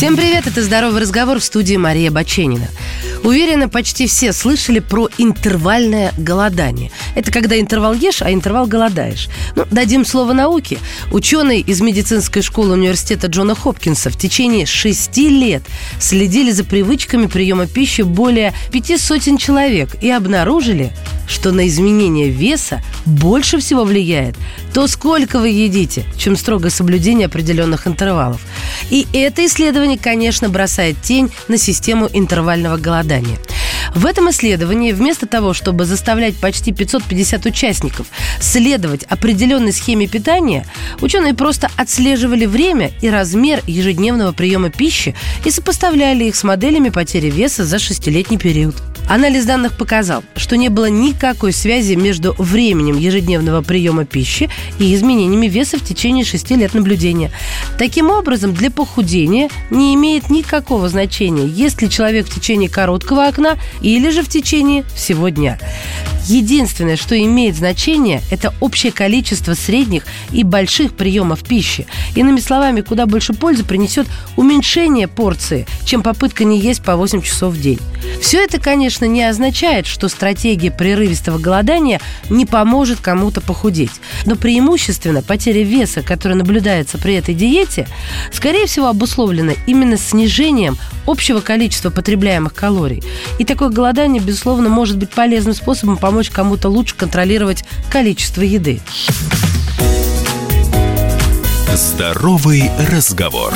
Всем привет, это «Здоровый разговор» в студии Мария Баченина. Уверена, почти все слышали про интервальное голодание. Это когда интервал ешь, а интервал голодаешь. Ну, дадим слово науки. Ученые из медицинской школы университета Джона Хопкинса в течение шести лет следили за привычками приема пищи более пяти сотен человек и обнаружили, что на изменение веса больше всего влияет то, сколько вы едите, чем строгое соблюдение определенных интервалов. И это исследование, конечно, бросает тень на систему интервального голодания. В этом исследовании вместо того, чтобы заставлять почти 550 участников следовать определенной схеме питания, ученые просто отслеживали время и размер ежедневного приема пищи и сопоставляли их с моделями потери веса за шестилетний период. Анализ данных показал, что не было никакой связи между временем ежедневного приема пищи и изменениями веса в течение 6 лет наблюдения. Таким образом, для похудения не имеет никакого значения, есть ли человек в течение короткого окна или же в течение всего дня. Единственное, что имеет значение, это общее количество средних и больших приемов пищи. Иными словами, куда больше пользы принесет уменьшение порции, чем попытка не есть по 8 часов в день. Все это, конечно, не означает, что стратегия прерывистого голодания не поможет кому-то похудеть. Но преимущественно потеря веса, которая наблюдается при этой диете, скорее всего обусловлена именно снижением общего количества потребляемых калорий. И такое голодание, безусловно, может быть полезным способом помочь кому-то лучше контролировать количество еды. Здоровый разговор.